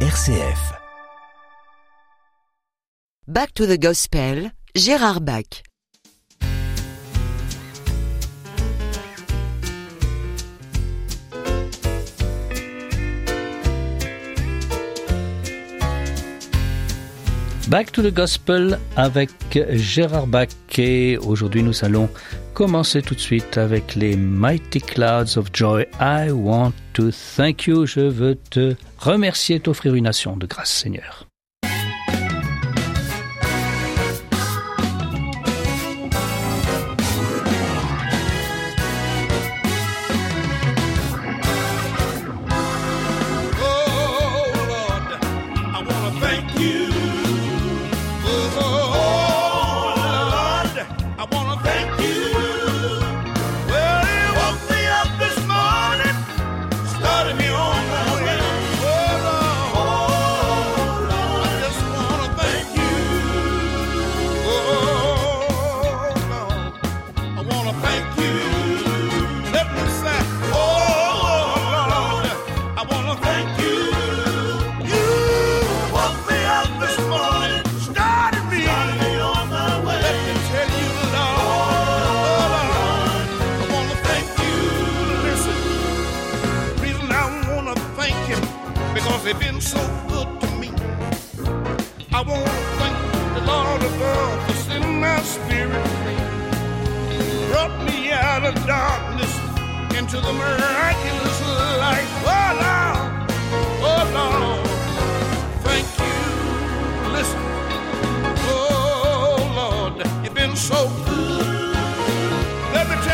RCF. Back to the Gospel, Gérard Bach. Back to the Gospel avec Gérard Bach et aujourd'hui nous allons commencer tout de suite avec les Mighty Clouds of Joy. I want to thank you. Je veux te remercier, et t'offrir une nation de grâce, Seigneur.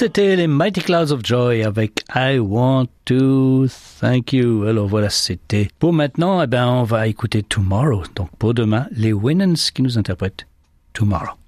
C'était les Mighty Clouds of Joy avec I Want to Thank You. Alors voilà, c'était. Pour maintenant, eh ben, on va écouter Tomorrow. Donc pour demain, les Winans qui nous interprètent Tomorrow.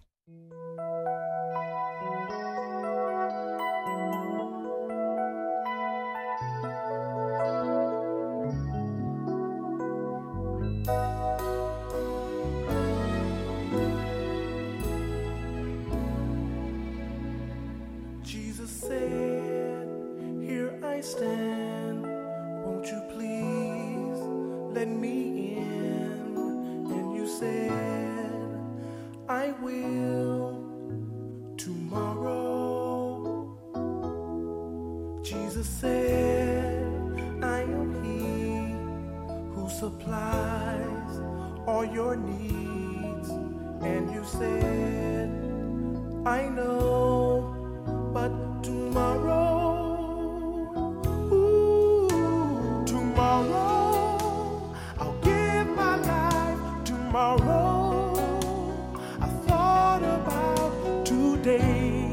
said, I know, but tomorrow, ooh, tomorrow, I'll give my life tomorrow. I thought about today.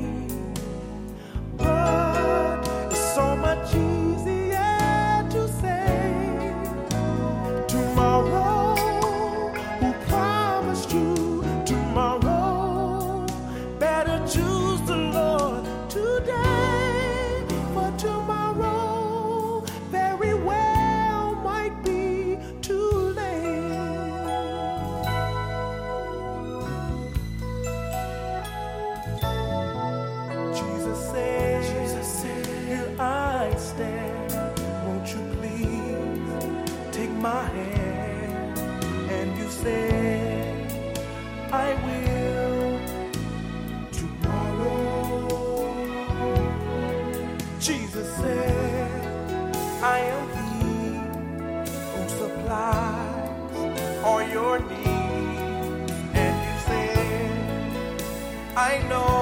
your knees and you said, I know.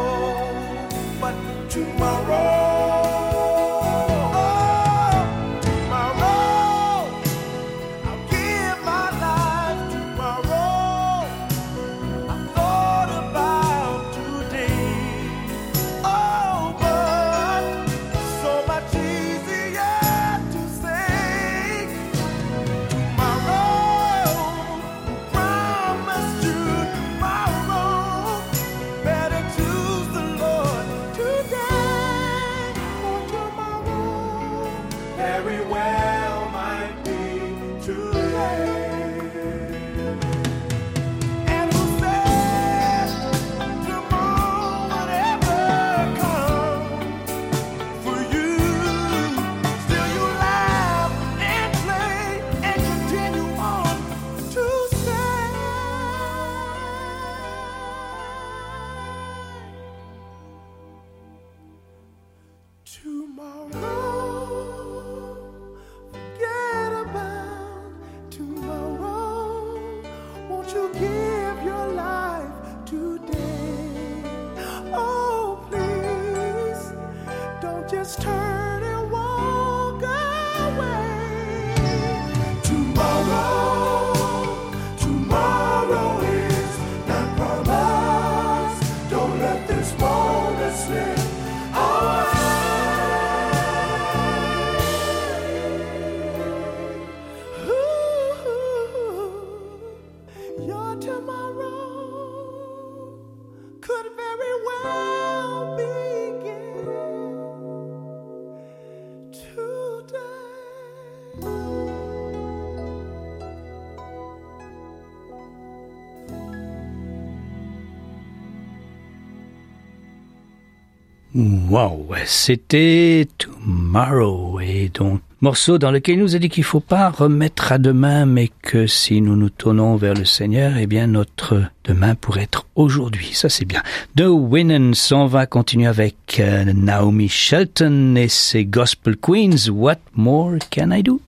Wow, c'était Tomorrow et donc morceau dans lequel il nous a dit qu'il faut pas remettre à demain, mais que si nous nous tournons vers le Seigneur, eh bien notre demain pourrait être aujourd'hui. Ça c'est bien. De Winnan s'en va continuer avec euh, Naomi Shelton et ses Gospel Queens. What more can I do?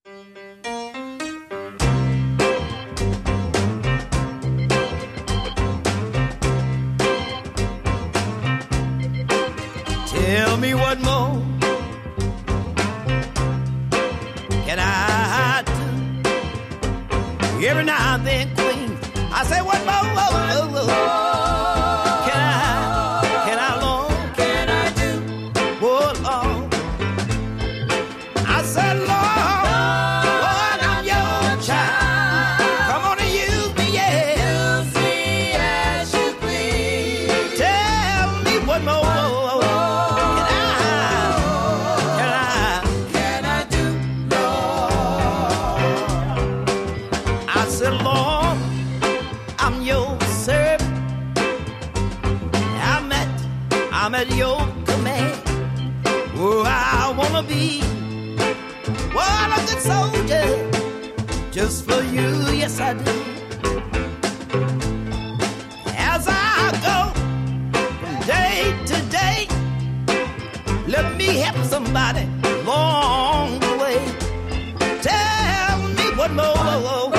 Every now and then, Queen, I say, what, whoa, whoa, whoa, whoa. just for you, yes I do. As I go from day to day, let me help somebody along the way. Tell me what more.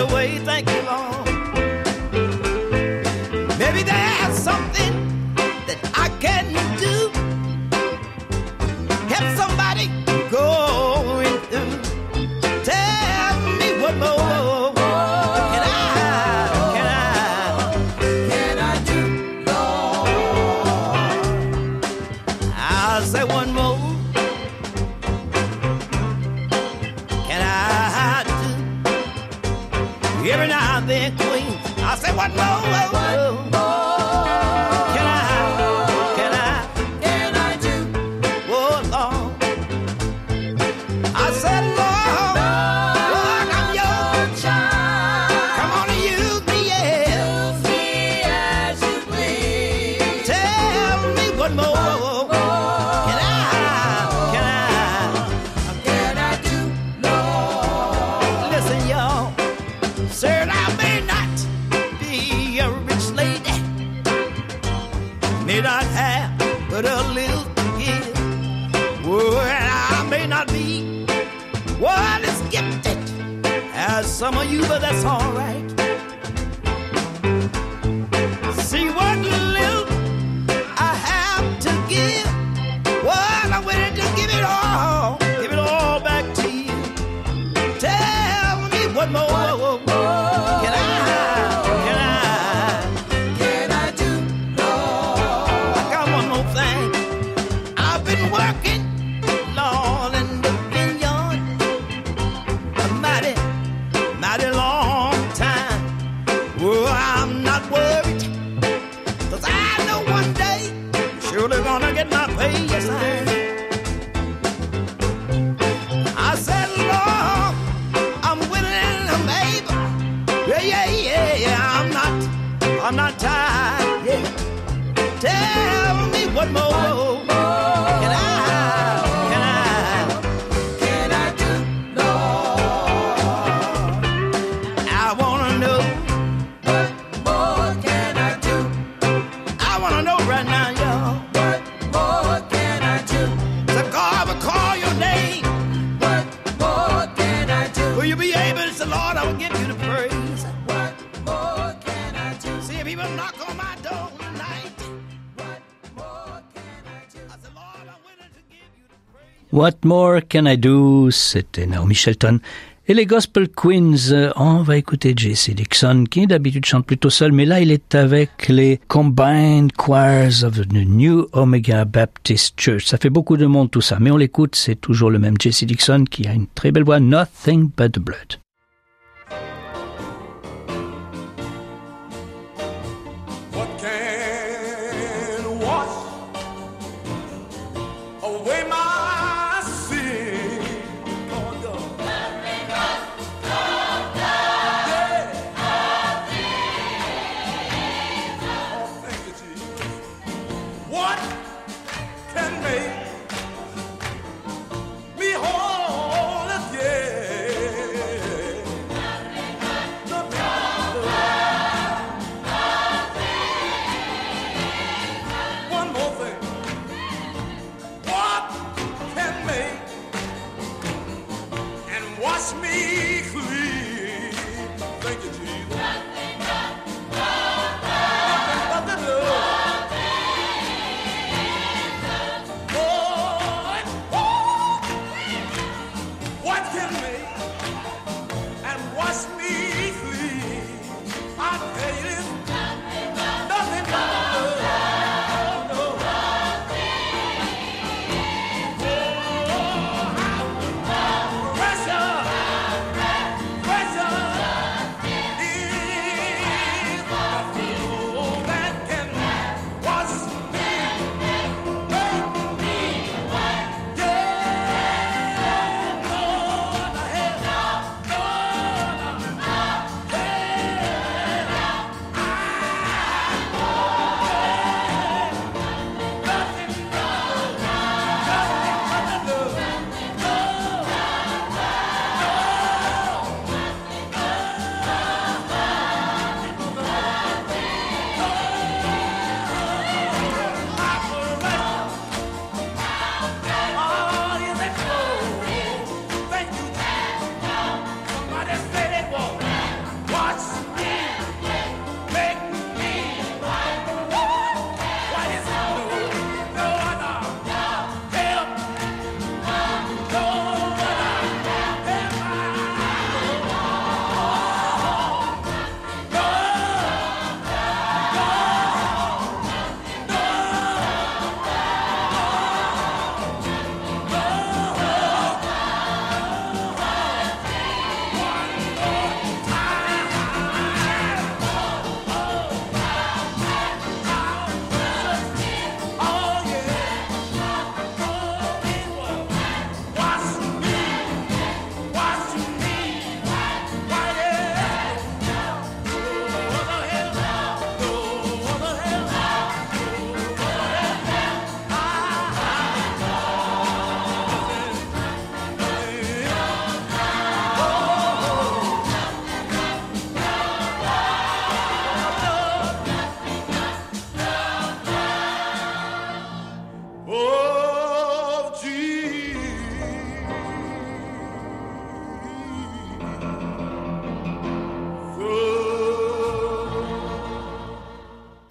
away. Thank you, Every now and then, queen, I say, what more? What More Can I Do, c'était Naomi Shelton. Et les Gospel Queens, euh, on va écouter J.C. Dixon, qui d'habitude chante plutôt seul, mais là il est avec les Combined Choirs of the New Omega Baptist Church. Ça fait beaucoup de monde tout ça, mais on l'écoute, c'est toujours le même J.C. Dixon qui a une très belle voix, Nothing But the Blood.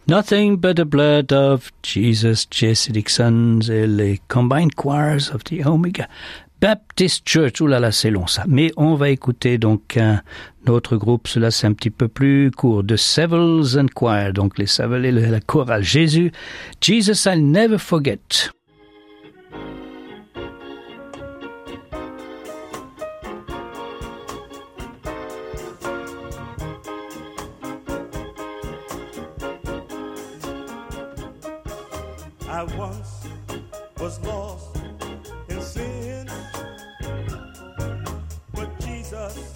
Nothing but the blood of Jesus Jesuitic Sons et les Combined Choirs of the Omega Baptist Church. Ouh là là, c'est long ça. Mais on va écouter donc un autre groupe. Cela c'est un petit peu plus court. The Sevels and Choir. Donc les Sevels et la chorale Jésus. Jesus I'll never forget. I once was lost in sin, but Jesus.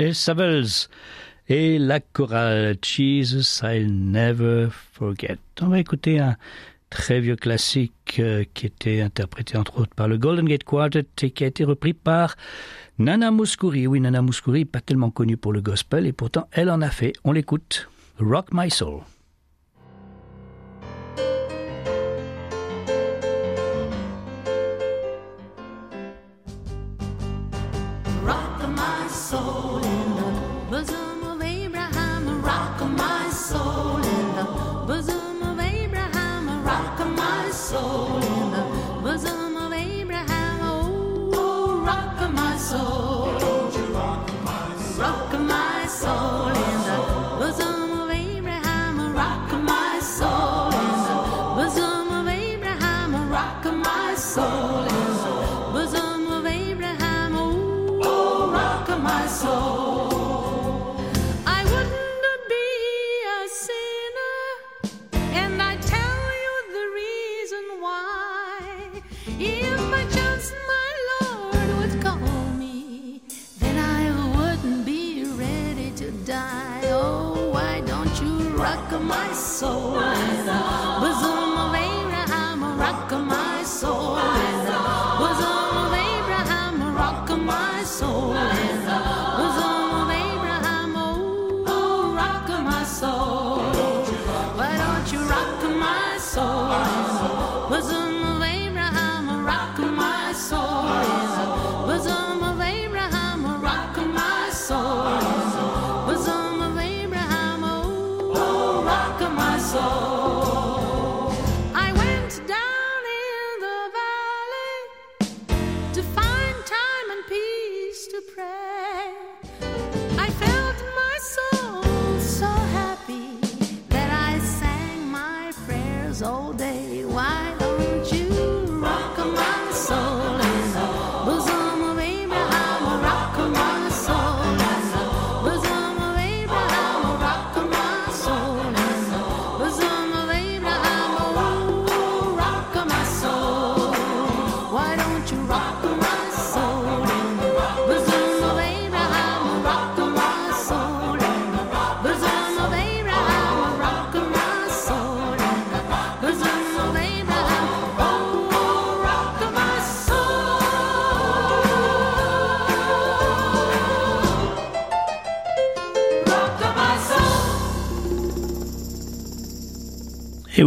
et et la chorale Jesus I'll Never Forget. On va écouter un très vieux classique euh, qui était interprété entre autres par le Golden Gate Quartet et qui a été repris par Nana Mouskouri. Oui, Nana Mouskouri, pas tellement connue pour le gospel et pourtant elle en a fait. On l'écoute. Rock My Soul.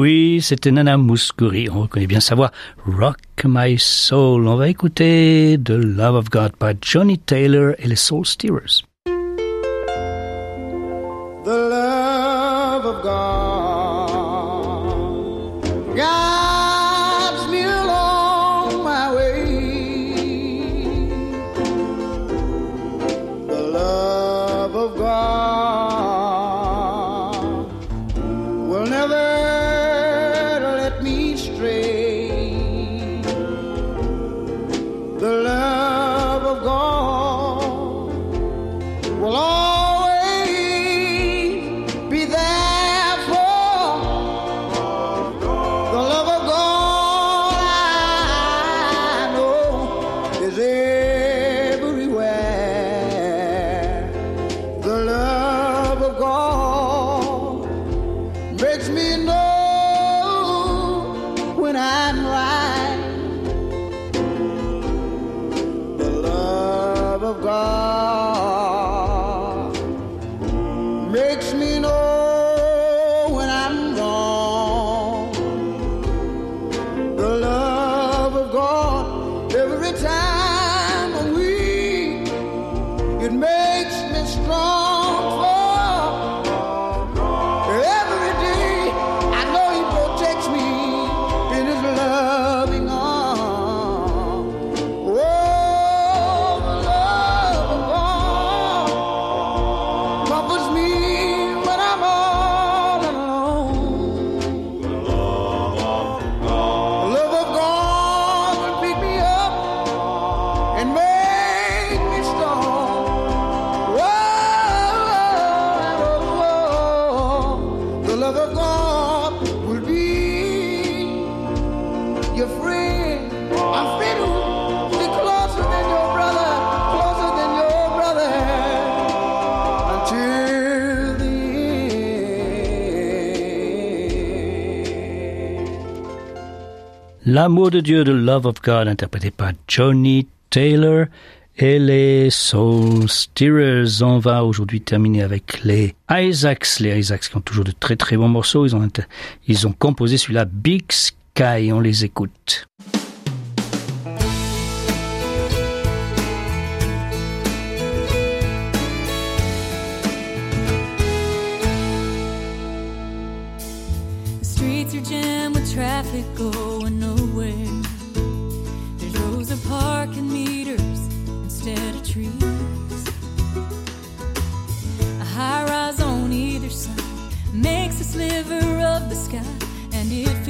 oui, c'était Nana Mouskouri. On reconnaît bien sa voix. Rock My Soul. On va écouter The Love of God par Johnny Taylor et les Soul Steerers. L'amour de Dieu, The Love of God, interprété par Johnny Taylor et les Soul Steerers. On va aujourd'hui terminer avec les Isaacs. Les Isaacs qui ont toujours de très très bons morceaux. Ils ont, ils ont composé celui-là, Big Sky. On les écoute.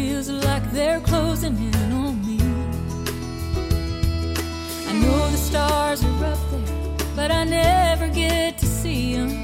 feels like they're closing in on me. I know the stars are up there, but I never get to see them.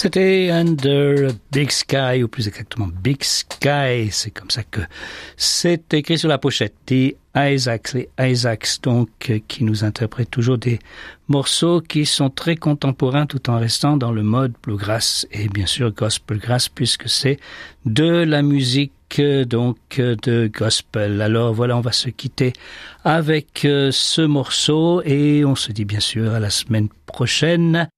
C'était Under Big Sky, ou plus exactement Big Sky, c'est comme ça que c'est écrit sur la pochette. Isaacs, les Isaacs, donc, qui nous interprètent toujours des morceaux qui sont très contemporains tout en restant dans le mode bluegrass et bien sûr gospelgrass puisque c'est de la musique donc de gospel. Alors voilà, on va se quitter avec euh, ce morceau et on se dit bien sûr à la semaine prochaine.